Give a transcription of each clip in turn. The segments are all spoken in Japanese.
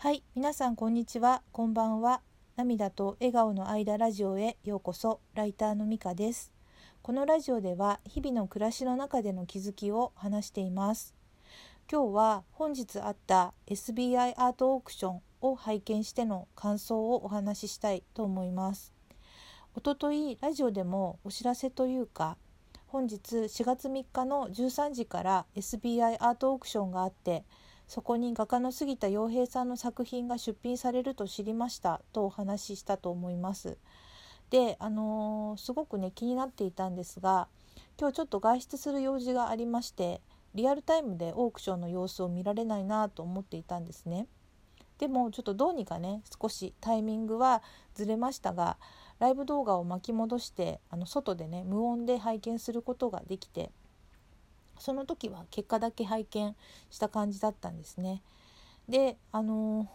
はい、皆さんこんにちは、こんばんは。涙と笑顔の間ラジオへようこそ。ライターのみかです。このラジオでは日々の暮らしの中での気づきを話しています。今日は本日あった SBI アートオークションを拝見しての感想をお話ししたいと思います。おとといラジオでもお知らせというか本日4月3日の13時から SBI アートオークションがあってそこに画家の杉田洋平さんの作品が出品されると知りましたとお話ししたと思います。で、あのーすごくね気になっていたんですが今日ちょっと外出する用事がありましてリアルタイムでオークションの様子を見られないなと思っていたんですね。でもちょっとどうにかね少しタイミングはずれましたがライブ動画を巻き戻してあの外でね無音で拝見することができてその時は結果だけ拝見した感じだったんですね。であの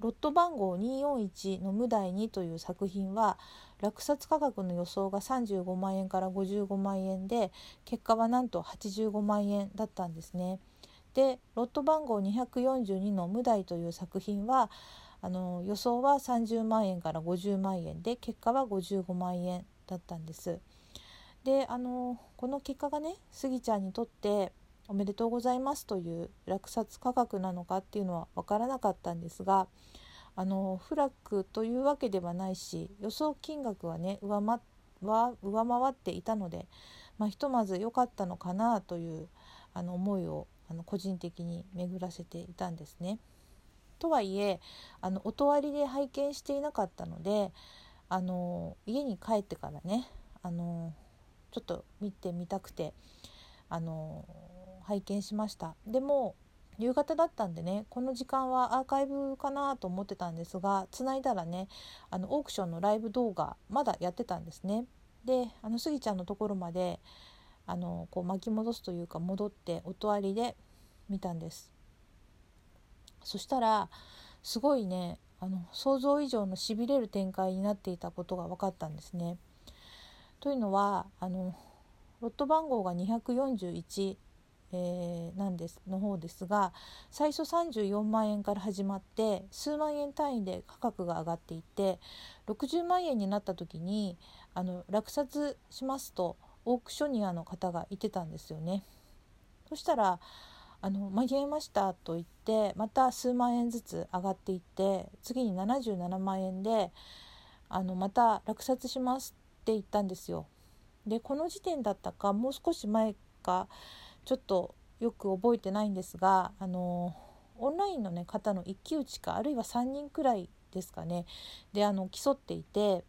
ロット番号241の「無題に」という作品は落札価格の予想が35万円から55万円で結果はなんと85万円だったんですね。でロット番号242の「無題」という作品はあの予想は30万円から50万円で結果は55万円だったんです。であのこの結果がねスギちゃんにとっておめでとうございますという落札価格なのかっていうのは分からなかったんですがあのフラッグというわけではないし予想金額はね上回っていたので、まあ、ひとまず良かったのかなというあの思いをあの個人的に巡らせていたんですね。とはいえあの音割りで拝見していなかったのであの家に帰ってからねあのちょっと見てみたくてあの拝見しました。でも夕方だったんでねこの時間はアーカイブかなと思ってたんですがつないだらねあのオークションのライブ動画まだやってたんですね。であのスギちゃんのところまであのこう巻き戻すというか戻って音ありで見たんです。そしたらすごいねあの想像以上のしびれる展開になっていたことが分かったんですね。というのはあのロット番号が241、えーなんですの方ですが最初34万円から始まって数万円単位で価格が上がっていて60万円になった時にあの落札しますとオークショニアの方がいてたんですよね。そしたらあの間に合いましたと言ってまた数万円ずつ上がっていって次に77万円であのまた落札しますって言ったんですよ。でこの時点だったかもう少し前かちょっとよく覚えてないんですがあのオンラインの、ね、方の一騎打ちかあるいは3人くらいですかねであの競っていて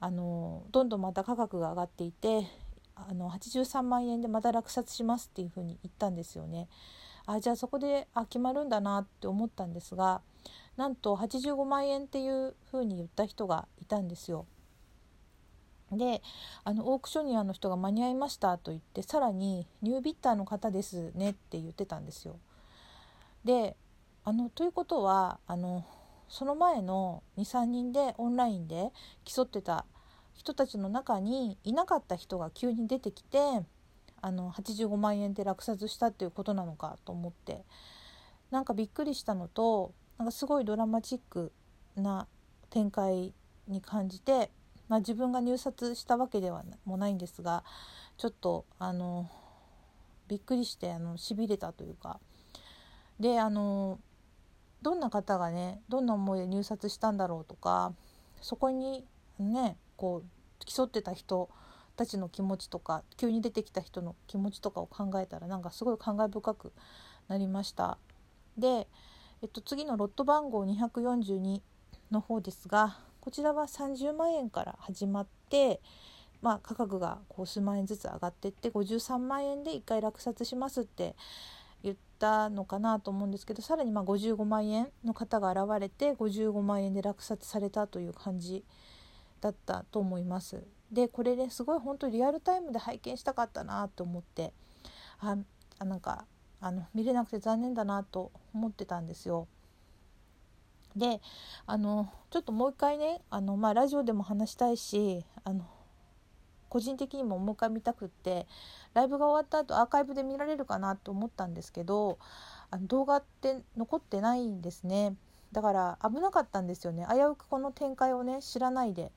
あのどんどんまた価格が上がっていてあの83万円でまた落札しますっていうふうに言ったんですよね。あじゃあそこであ決まるんだなって思ったんですがなんと85万円っていうふうに言った人がいたんですよ。であのオークショニアの人が間に合いましたと言ってさらにニュービッターの方ですねって言ってたんですよ。であのということはあのその前の23人でオンラインで競ってた人たちの中にいなかった人が急に出てきてあの85万円で落札したっていうことなのかと思ってなんかびっくりしたのとなんかすごいドラマチックな展開に感じて、まあ、自分が入札したわけではもないんですがちょっとあのびっくりしてあの痺れたというかであのどんな方がねどんな思いで入札したんだろうとかそこにねこう競ってた人たちの気持ちとか急に出てきた人の気持ちとかを考えたらなんかすごい感慨深くなりました。で、えっと、次のロット番号242の方ですがこちらは30万円から始まって、まあ、価格がこう数万円ずつ上がっていって53万円で1回落札しますって言ったのかなと思うんですけどさらにまあ55万円の方が現れて55万円で落札されたという感じだったと思います。でこれねすごい本当リアルタイムで拝見したかったなと思ってああなんかあの見れなくて残念だなと思ってたんですよ。であのちょっともう一回ねあの、まあ、ラジオでも話したいしあの個人的にももう一回見たくってライブが終わった後アーカイブで見られるかなと思ったんですけどあの動画って残ってないんですね。だから危なかったんですよね。危うくこの展開をね知らないで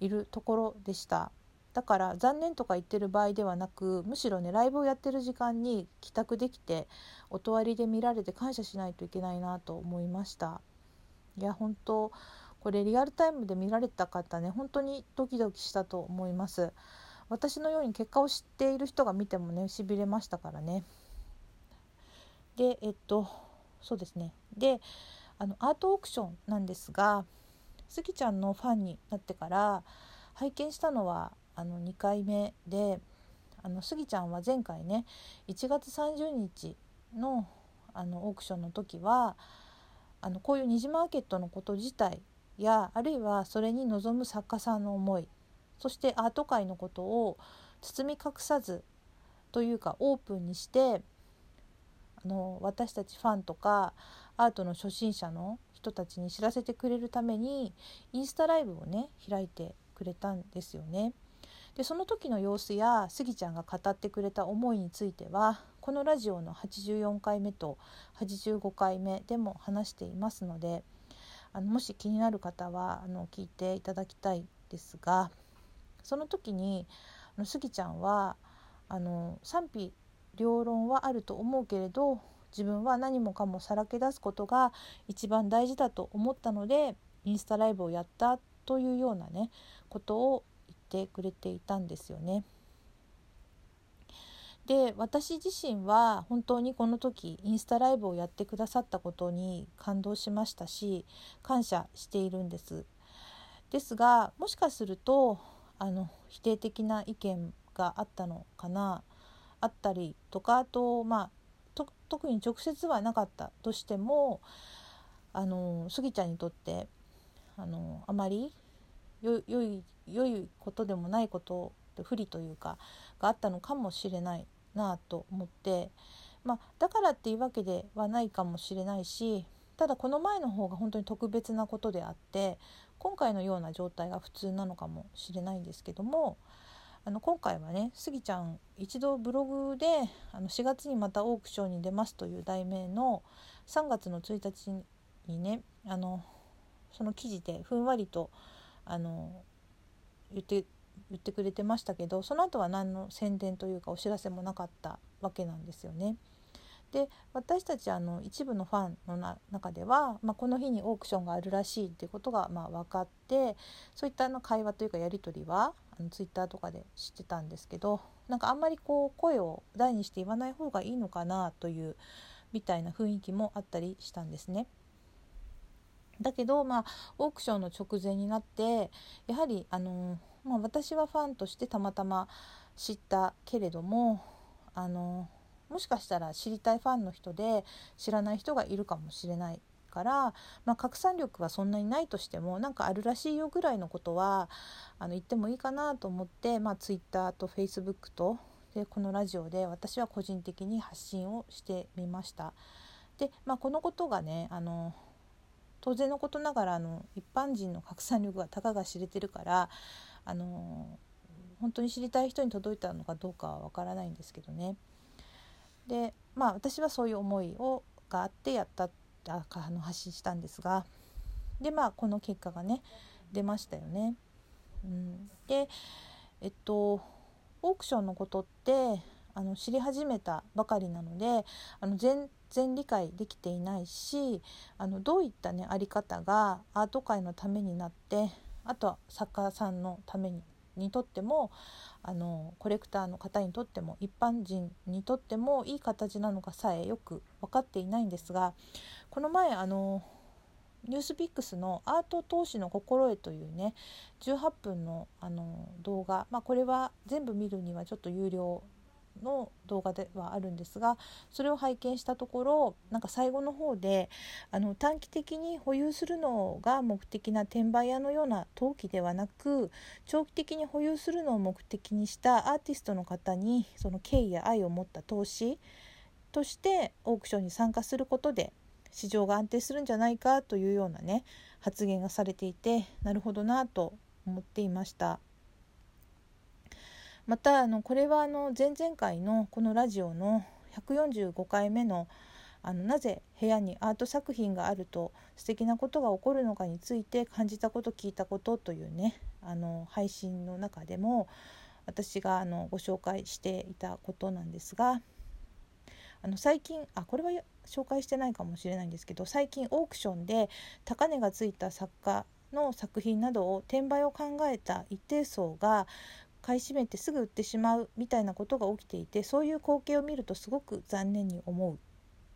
いるところでした。だから残念とか言ってる場合ではなくむしろねライブをやってる時間に帰宅できて音割りで見られて感謝しないといけないなと思いました。いや本当これリアルタイムで見られた方ね本当にドキドキしたと思います。私のように結果を知っている人が見てもねしびれましたからね。でえっとそうですね。であのアートオークションなんですがスギちゃんのファンになってから拝見したのはあの2回目であのスギちゃんは前回ね1月30日のあのオークションの時はあのこういう虹マーケットのこと自体やあるいはそれに臨む作家さんの思いそしてアート界のことを包み隠さずというかオープンにしてあの私たちファンとかアートの初心者の人たちに知らせてくれるためにインスタライブをね開いてくれたんですよね。でその時の様子やスギちゃんが語ってくれた思いについてはこのラジオの84回目と85回目でも話していますのであのもし気になる方はあの聞いていただきたいですがその時にあのスギちゃんはあの賛否両論はあると思うけれど自分は何もかもさらけ出すことが一番大事だと思ったのでインスタライブをやったというようなねことを言ってくれていたんですよね。で私自身は本当にこの時インスタライブをやってくださったことに感動しましたし感謝しているんです。ですがもしかするとあの否定的な意見があったのかなあったりとかあとまあ特に直接はなかったとしてもあのスギちゃんにとってあのあまり良いいことでもないこと不利というかがあったのかもしれないなと思って、まあ、だからっていうわけではないかもしれないしただこの前の方が本当に特別なことであって今回のような状態が普通なのかもしれないんですけどもあの今回はねスギちゃん一度ブログであの4月にまたオークションに出ますという題名の3月の1日にねあのその記事でふんわりとあの言って言ってくれてましたけどその後は何の宣伝というかお知らせもなかったわけなんですよね。で私たちあの一部のファンの中では、まあ、この日にオークションがあるらしいっていうことがまあ分かってそういったの会話というかやり取りはあのツイッターとかで知ってたんですけどなんかあんまりこう声を大にして言わない方がいいのかなというみたいな雰囲気もあったりしたんですね。だけど、まあ、オークションの直前になってやはり、あのまあ、私はファンとしてたまたま知ったけれども、あのもしかしたら知りたいファンの人で知らない人がいるかもしれないから、まあ、拡散力はそんなにないとしてもなんかあるらしいよぐらいのことはあの言ってもいいかなと思って、まあ、Twitter と Facebook とでこのラジオで私は個人的に発信をしてみました。で、まあ、このことがねあの当然のことながらあの一般人の拡散力がたかが知れてるからあの本当に知りたい人に届いたのかどうかはわからないんですけどね。でまあ私はそういう思いをがあってやったああの発信したんですがでまあこの結果がね出ましたよね。うん、でえっとオークションのことってあの知り始めたばかりなのであの全然理解できていないしあのどういったねあり方がアート界のためになってあとは作家さんのためににとってもあのコレクターの方にとっても一般人にとってもいい形なのかさえよく分かっていないんですがこの前あのニュースピックスの「アート投資の心得」というね18分のあの動画、まあ、これは全部見るにはちょっと有料の動画ではあるんですがそれを拝見したところなんか最後の方であの短期的に保有するのが目的な転売屋のような投機ではなく長期的に保有するのを目的にしたアーティストの方にその敬意や愛を持った投資としてオークションに参加することで市場が安定するんじゃないかというようなね発言がされていてなるほどなと思っていました。またあのこれはあの前々回のこのラジオの145回目のあのなぜ部屋にアート作品があると素敵なことが起こるのかについて感じたこと聞いたことというねあの配信の中でも私があのご紹介していたことなんですがあの最近あこれは紹介してないかもしれないんですけど最近オークションで高値がついた作家の作品などを転売を考えた一定層が買い占めてすぐ売ってしまうみたいなことが起きていてそういう光景を見るとすごく残念に思う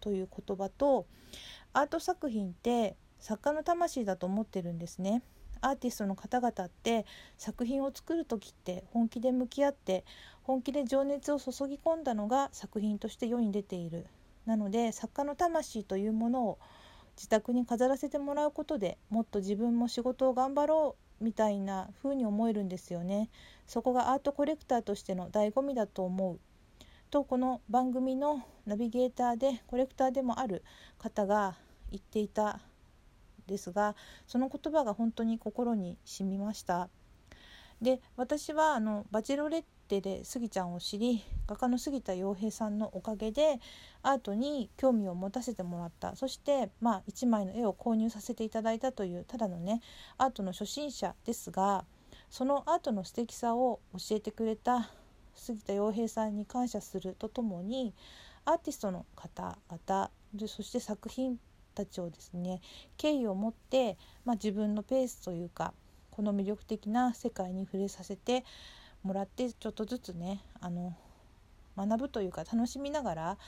という言葉とアート作品って作家の魂だと思ってるんですね。アーティストの方々って作品を作る時って本気で向き合って本気で情熱を注ぎ込んだのが作品として世に出ているなので作家の魂というものを自宅に飾らせてもらうことでもっと自分も仕事を頑張ろうみたいな風に思えるんですよね。そこがアートコレクターとしての醍醐味だと思う。とこの番組のナビゲーターでコレクターでもある方が言っていたですがその言葉が本当に心に染みました。で私はあのバチェロレッテでスギちゃんを知り画家の杉田洋平さんのおかげでアートに興味を持たせてもらった。そしてまあ1枚の絵を購入させていただいたというただのねアートの初心者ですがそのアートの素敵さを教えてくれた杉田洋平さんに感謝するとともにアーティストの方々そして作品たちをですね敬意を持って、まあ、自分のペースというかこの魅力的な世界に触れさせてもらってちょっとずつねあの学ぶというか楽しみながら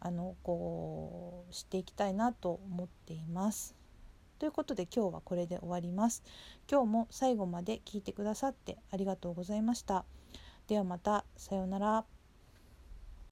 あのこうしていきたいなと思っています。ということで今日はこれで終わります。今日も最後まで聞いてくださってありがとうございました。ではまたさようなら。